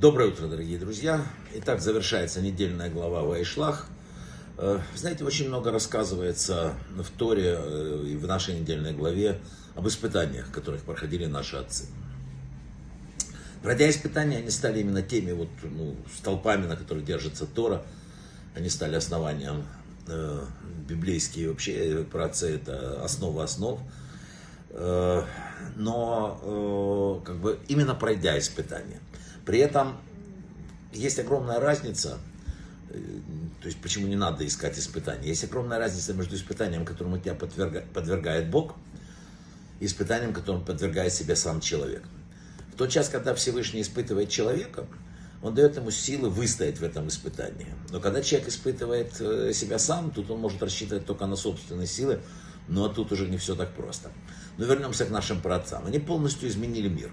Доброе утро, дорогие друзья. Итак, завершается недельная глава Вайшлах. Э, знаете, очень много рассказывается в Торе э, и в нашей недельной главе об испытаниях, которых проходили наши отцы. Пройдя испытания, они стали именно теми вот, ну, столпами, на которых держится Тора. Они стали основанием э, библейские вообще э, працы, это основа основ. Э, но э, как бы именно пройдя испытания. При этом есть огромная разница, э, то есть почему не надо искать испытания. Есть огромная разница между испытанием, которому тебя подвергает Бог, и испытанием, которым подвергает себя сам человек. В тот час, когда Всевышний испытывает человека, он дает ему силы выстоять в этом испытании. Но когда человек испытывает э, себя сам, тут он может рассчитывать только на собственные силы, но тут уже не все так просто. Но вернемся к нашим праотцам. Они полностью изменили мир.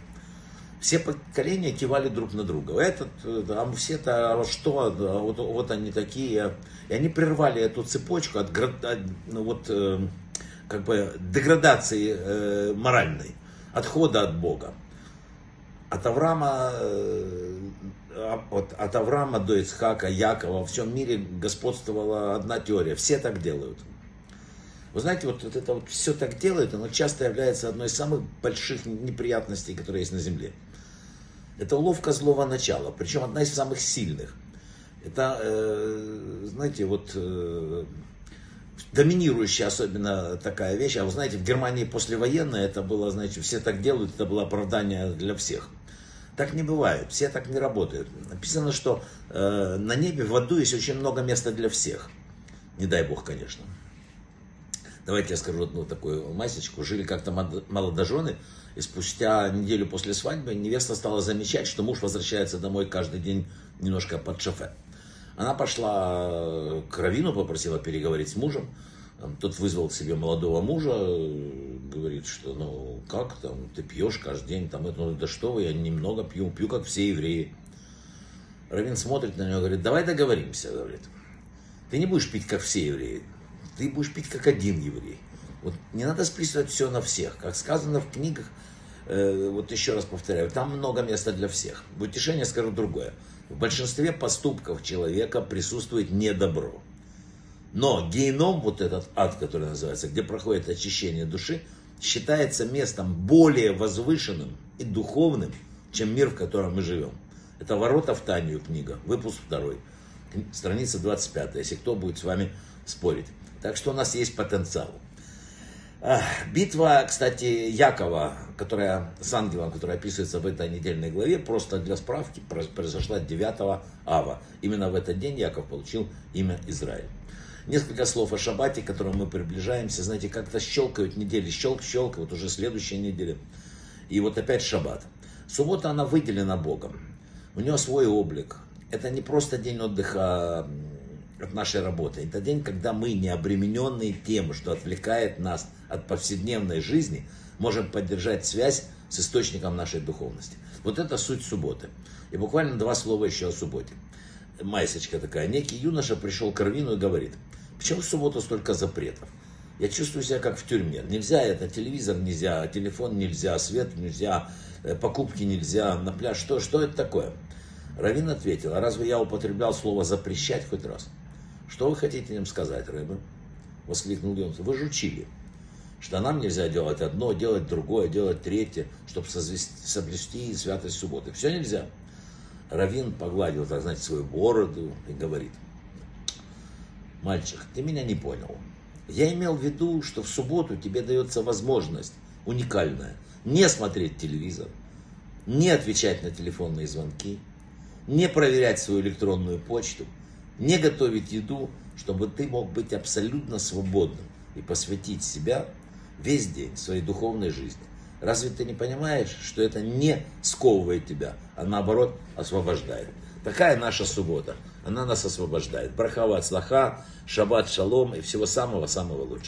Все поколения кивали друг на друга. Этот, а все-то, а что, а вот, вот они такие. И они прервали эту цепочку от, от ну, вот, э, как бы деградации э, моральной, отхода от Бога. От Авраама, э, от, от Авраама до Ицхака, Якова во всем мире господствовала одна теория. Все так делают. Вы знаете, вот, вот это вот все так делает, оно часто является одной из самых больших неприятностей, которые есть на Земле. Это уловка злого начала, причем одна из самых сильных. Это, э, знаете, вот э, доминирующая особенно такая вещь. А вы знаете, в Германии послевоенное это было, знаете, все так делают, это было оправдание для всех. Так не бывает, все так не работают. Написано, что э, на небе в аду есть очень много места для всех. Не дай бог, конечно. Давайте я скажу одну такую масечку. Жили как-то молодожены, и спустя неделю после свадьбы невеста стала замечать, что муж возвращается домой каждый день немножко под шофе. Она пошла к Равину, попросила переговорить с мужем. Тот вызвал к себе молодого мужа, говорит, что ну как там, ты пьешь каждый день, там, это, ну да что вы, я немного пью, пью как все евреи. Равин смотрит на него, говорит, давай договоримся, говорит. Ты не будешь пить как все евреи, ты будешь пить как один еврей. Вот не надо списывать все на всех. Как сказано в книгах, э, вот еще раз повторяю, там много места для всех. В утешение скажу другое. В большинстве поступков человека присутствует недобро. Но геном, вот этот ад, который называется, где проходит очищение души, считается местом более возвышенным и духовным, чем мир, в котором мы живем. Это «Ворота в Танию» книга, выпуск второй, страница 25, если кто будет с вами спорить. Так что у нас есть потенциал. Битва, кстати, Якова, которая с ангелом, которая описывается в этой недельной главе, просто для справки, произошла 9 ава. Именно в этот день Яков получил имя Израиль. Несколько слов о шаббате, к которому мы приближаемся. Знаете, как-то щелкают недели, щелк, щелк, вот уже следующая неделя. И вот опять шаббат. Суббота, она выделена Богом. У нее свой облик. Это не просто день отдыха от нашей работы. Это день, когда мы, не обремененные тем, что отвлекает нас от повседневной жизни, можем поддержать связь с источником нашей духовности. Вот это суть субботы. И буквально два слова еще о субботе. Майсочка такая. Некий юноша пришел к Арвину и говорит, почему в субботу столько запретов? Я чувствую себя как в тюрьме. Нельзя это, телевизор нельзя, телефон нельзя, свет нельзя, э, покупки нельзя, на пляж. Что, что это такое? Равин ответил, а разве я употреблял слово запрещать хоть раз? Что вы хотите им сказать, рыбы? Воскликнул Йонс. Вы же учили, что нам нельзя делать одно, делать другое, делать третье, чтобы соблюсти святость субботы. Все нельзя. Равин погладил, так знаете, свою бороду и говорит, мальчик, ты меня не понял. Я имел в виду, что в субботу тебе дается возможность уникальная не смотреть телевизор, не отвечать на телефонные звонки, не проверять свою электронную почту, не готовить еду, чтобы ты мог быть абсолютно свободным и посвятить себя весь день своей духовной жизни. Разве ты не понимаешь, что это не сковывает тебя, а наоборот освобождает? Такая наша суббота. Она нас освобождает. Брахава слаха, шаббат шалом и всего самого-самого лучшего.